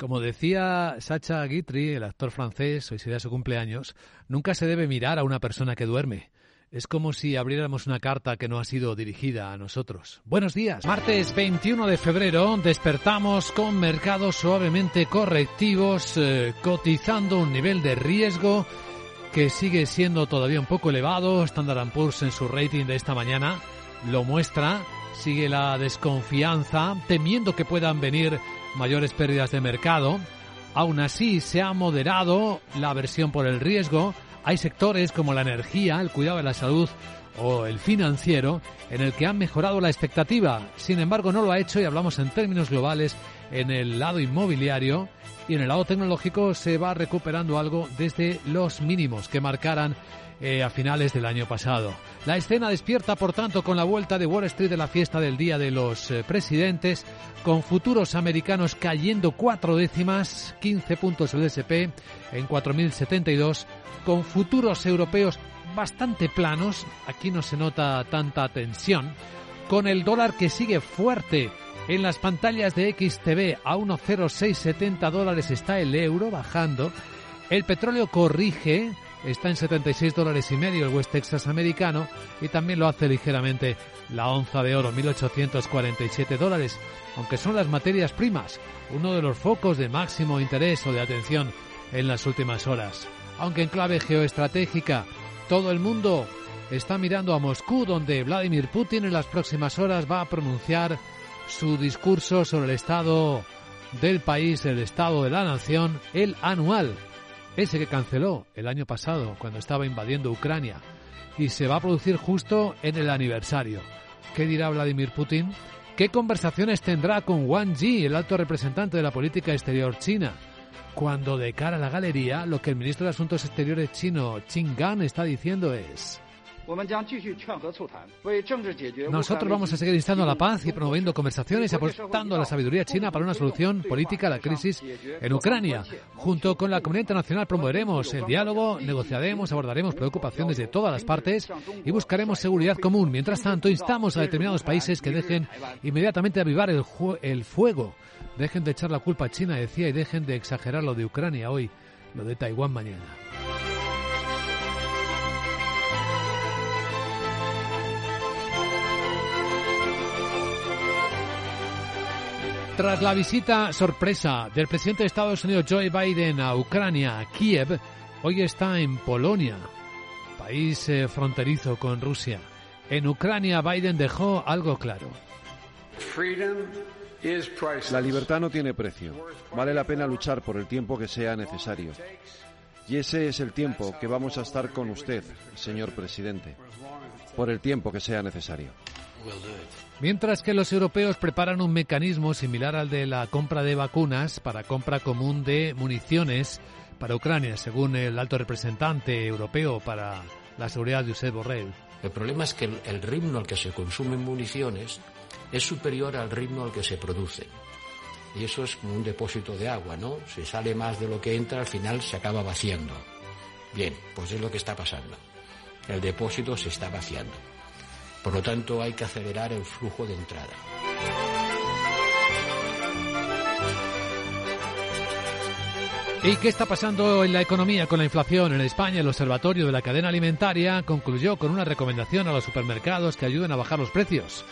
Como decía Sacha Guitry, el actor francés, hoy sería su cumpleaños, nunca se debe mirar a una persona que duerme. Es como si abriéramos una carta que no ha sido dirigida a nosotros. Buenos días. Martes 21 de febrero despertamos con mercados suavemente correctivos, eh, cotizando un nivel de riesgo que sigue siendo todavía un poco elevado. Standard Poor's en su rating de esta mañana lo muestra. Sigue la desconfianza, temiendo que puedan venir mayores pérdidas de mercado. Aún así, se ha moderado la aversión por el riesgo. Hay sectores como la energía, el cuidado de la salud o el financiero en el que han mejorado la expectativa. Sin embargo, no lo ha hecho y hablamos en términos globales en el lado inmobiliario y en el lado tecnológico se va recuperando algo desde los mínimos que marcaran eh, a finales del año pasado. La escena despierta, por tanto, con la vuelta de Wall Street de la fiesta del Día de los eh, Presidentes, con futuros americanos cayendo cuatro décimas, 15 puntos el SP en 4.072, con futuros europeos bastante planos, aquí no se nota tanta tensión, con el dólar que sigue fuerte en las pantallas de XTV a 1,0670 dólares está el euro bajando, el petróleo corrige, está en 76 dólares y medio el West Texas americano y también lo hace ligeramente la onza de oro, 1.847 dólares, aunque son las materias primas, uno de los focos de máximo interés o de atención en las últimas horas. Aunque en clave geoestratégica, todo el mundo está mirando a Moscú, donde Vladimir Putin en las próximas horas va a pronunciar su discurso sobre el estado del país, el estado de la nación, el anual, ese que canceló el año pasado cuando estaba invadiendo Ucrania y se va a producir justo en el aniversario. ¿Qué dirá Vladimir Putin? ¿Qué conversaciones tendrá con Wang Yi, el alto representante de la política exterior china? Cuando de cara a la galería, lo que el ministro de Asuntos Exteriores chino, Qin Gang, está diciendo es nosotros vamos a seguir instando a la paz y promoviendo conversaciones y apostando a la sabiduría china para una solución política a la crisis en Ucrania. Junto con la comunidad internacional promoveremos el diálogo, negociaremos, abordaremos preocupaciones de todas las partes y buscaremos seguridad común. Mientras tanto, instamos a determinados países que dejen inmediatamente avivar el, el fuego. Dejen de echar la culpa a China, decía, y dejen de exagerar lo de Ucrania hoy, lo de Taiwán mañana. Tras la visita sorpresa del presidente de Estados Unidos Joe Biden a Ucrania, Kiev, hoy está en Polonia, país eh, fronterizo con Rusia. En Ucrania Biden dejó algo claro. La libertad no tiene precio. Vale la pena luchar por el tiempo que sea necesario. Y ese es el tiempo que vamos a estar con usted, señor presidente. Por el tiempo que sea necesario. Mientras que los europeos preparan un mecanismo similar al de la compra de vacunas para compra común de municiones para Ucrania, según el alto representante europeo para la seguridad Josep Borrell. El problema es que el ritmo al que se consumen municiones es superior al ritmo al que se produce. Y eso es como un depósito de agua, ¿no? Si sale más de lo que entra, al final se acaba vaciando. Bien, pues es lo que está pasando. El depósito se está vaciando. Por lo tanto, hay que acelerar el flujo de entrada. ¿Y qué está pasando en la economía con la inflación? En España, el Observatorio de la Cadena Alimentaria concluyó con una recomendación a los supermercados que ayuden a bajar los precios.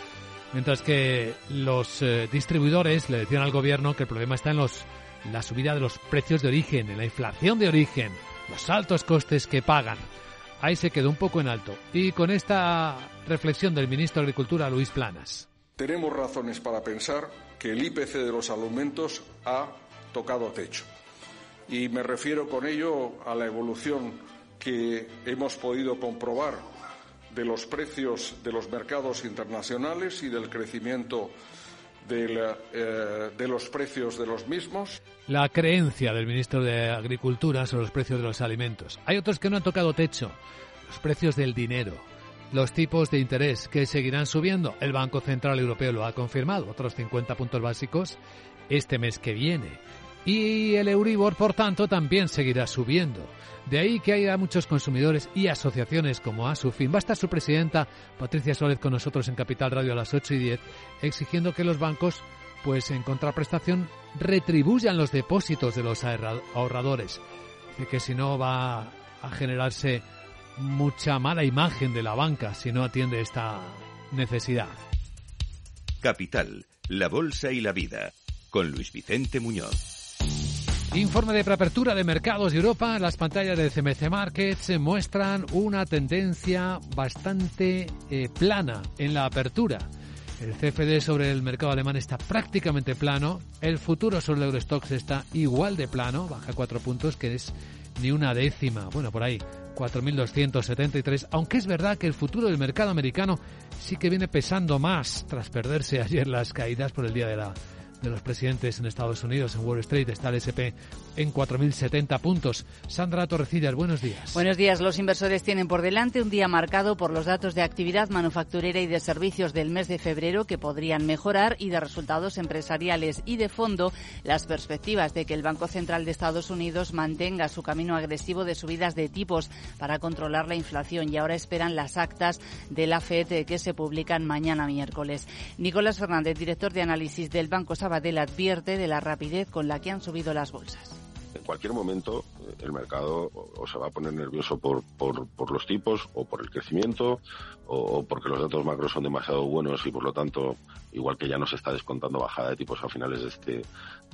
Mientras que los eh, distribuidores le decían al gobierno que el problema está en los, la subida de los precios de origen, en la inflación de origen, los altos costes que pagan ahí se quedó un poco en alto. Y con esta reflexión del ministro de Agricultura, Luis Planas. Tenemos razones para pensar que el IPC de los alimentos ha tocado techo. Y me refiero con ello a la evolución que hemos podido comprobar de los precios de los mercados internacionales y del crecimiento eh, de, los precios de los mismos. La creencia del ministro de Agricultura sobre los precios de los alimentos. Hay otros que no han tocado techo. Los precios del dinero. Los tipos de interés que seguirán subiendo. El Banco Central Europeo lo ha confirmado. Otros 50 puntos básicos este mes que viene. Y el Euribor, por tanto, también seguirá subiendo. De ahí que haya muchos consumidores y asociaciones como Asufin. Va a estar su presidenta, Patricia Suárez, con nosotros en Capital Radio a las 8 y 10, exigiendo que los bancos pues en contraprestación retribuyan los depósitos de los ahorradores. Que si no va a generarse mucha mala imagen de la banca si no atiende esta necesidad. Capital, la Bolsa y la Vida, con Luis Vicente Muñoz. Informe de preapertura de mercados de Europa. Las pantallas de CMC Markets muestran una tendencia bastante eh, plana en la apertura. El CFD sobre el mercado alemán está prácticamente plano. El futuro sobre el Eurostox está igual de plano, baja cuatro puntos, que es ni una décima. Bueno, por ahí, 4.273. Aunque es verdad que el futuro del mercado americano sí que viene pesando más tras perderse ayer las caídas por el día de la de los presidentes en Estados Unidos, en Wall Street, está el SP en 4.070 puntos. Sandra Torrecillas, buenos días. Buenos días. Los inversores tienen por delante un día marcado por los datos de actividad manufacturera y de servicios del mes de febrero que podrían mejorar y de resultados empresariales y de fondo las perspectivas de que el Banco Central de Estados Unidos mantenga su camino agresivo de subidas de tipos para controlar la inflación y ahora esperan las actas de la FED que se publican mañana miércoles. Nicolás Fernández, director de análisis del Banco Sabadell, advierte de la rapidez con la que han subido las bolsas. En cualquier momento el mercado o se va a poner nervioso por, por, por los tipos o por el crecimiento o, porque los datos macros son demasiado buenos y por lo tanto, igual que ya no se está descontando bajada de tipos a finales de este,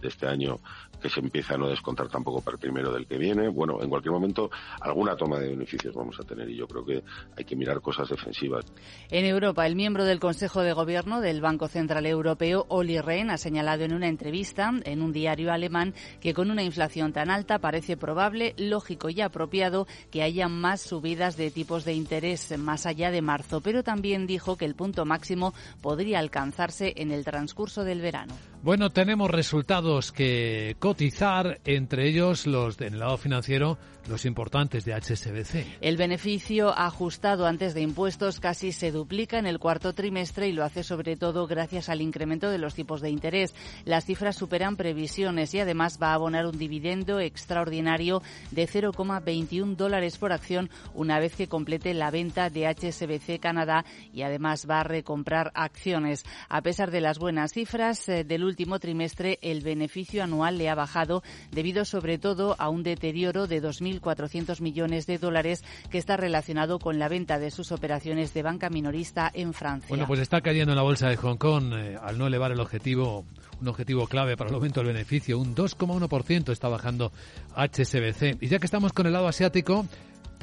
de este año, que se empieza a no descontar tampoco para el primero del que viene. Bueno, en cualquier momento alguna toma de beneficios vamos a tener y yo creo que hay que mirar cosas defensivas. En Europa, el miembro del Consejo de Gobierno del Banco Central Europeo, Oli Rehn, ha señalado en una entrevista en un diario alemán que con una inflación tan alta parece probable, lógico y apropiado que haya más subidas de tipos de interés más allá de marzo pero también dijo que el punto máximo podría alcanzarse en el transcurso del verano. Bueno, tenemos resultados que cotizar, entre ellos los del lado financiero, los importantes de HSBC. El beneficio ajustado antes de impuestos casi se duplica en el cuarto trimestre y lo hace sobre todo gracias al incremento de los tipos de interés. Las cifras superan previsiones y además va a abonar un dividendo extraordinario de 0,21 dólares por acción una vez que complete la venta de HSBC Canadá y además va a recomprar acciones. A pesar de las buenas cifras eh, del último trimestre, el beneficio anual le ha bajado debido sobre todo a un deterioro de 2.400 millones de dólares que está relacionado con la venta de sus operaciones de banca minorista en Francia. Bueno, pues está cayendo en la bolsa de Hong Kong eh, al no elevar el objetivo un objetivo clave para el aumento del beneficio. Un 2,1% está bajando HSBC. Y ya que estamos con el lado asiático,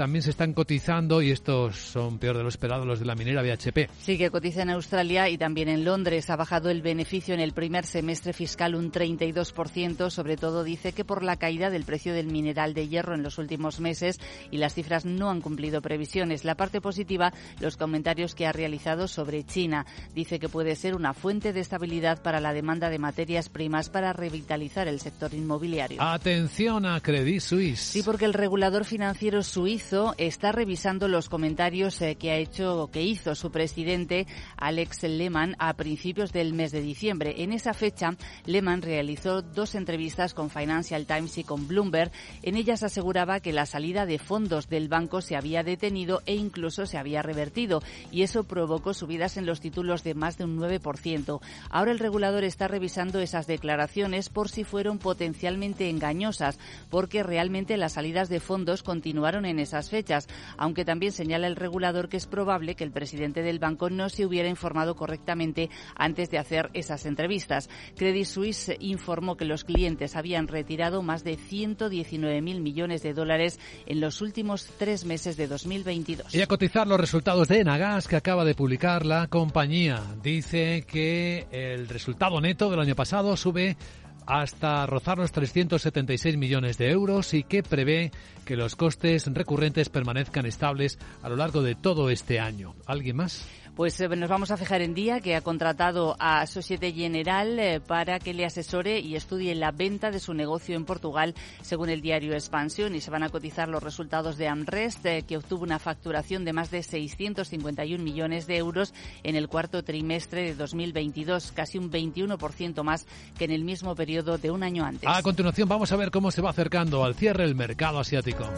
también se están cotizando y estos son peor de lo esperado los de la minera BHP. Sí, que cotiza en Australia y también en Londres. Ha bajado el beneficio en el primer semestre fiscal un 32%. Sobre todo dice que por la caída del precio del mineral de hierro en los últimos meses y las cifras no han cumplido previsiones. La parte positiva, los comentarios que ha realizado sobre China. Dice que puede ser una fuente de estabilidad para la demanda de materias primas para revitalizar el sector inmobiliario. Atención a Credit Suisse. Sí, porque el regulador financiero suizo está revisando los comentarios eh, que ha hecho que hizo su presidente Alex Lehman a principios del mes de diciembre. En esa fecha, Lehman realizó dos entrevistas con Financial Times y con Bloomberg. En ellas aseguraba que la salida de fondos del banco se había detenido e incluso se había revertido y eso provocó subidas en los títulos de más de un 9%. Ahora el regulador está revisando esas declaraciones por si fueron potencialmente engañosas, porque realmente las salidas de fondos continuaron en esas fechas, aunque también señala el regulador que es probable que el presidente del banco no se hubiera informado correctamente antes de hacer esas entrevistas. Credit Suisse informó que los clientes habían retirado más de 119.000 millones de dólares en los últimos tres meses de 2022. Y a cotizar los resultados de Enagas que acaba de publicar la compañía. Dice que el resultado neto del año pasado sube hasta rozar los 376 millones de euros y que prevé que los costes recurrentes permanezcan estables a lo largo de todo este año. ¿Alguien más? Pues eh, nos vamos a fijar en Día, que ha contratado a Societe General eh, para que le asesore y estudie la venta de su negocio en Portugal, según el diario Expansión, y se van a cotizar los resultados de Amrest, eh, que obtuvo una facturación de más de 651 millones de euros en el cuarto trimestre de 2022, casi un 21% más que en el mismo periodo de un año antes. A continuación vamos a ver cómo se va acercando al cierre el mercado asiático.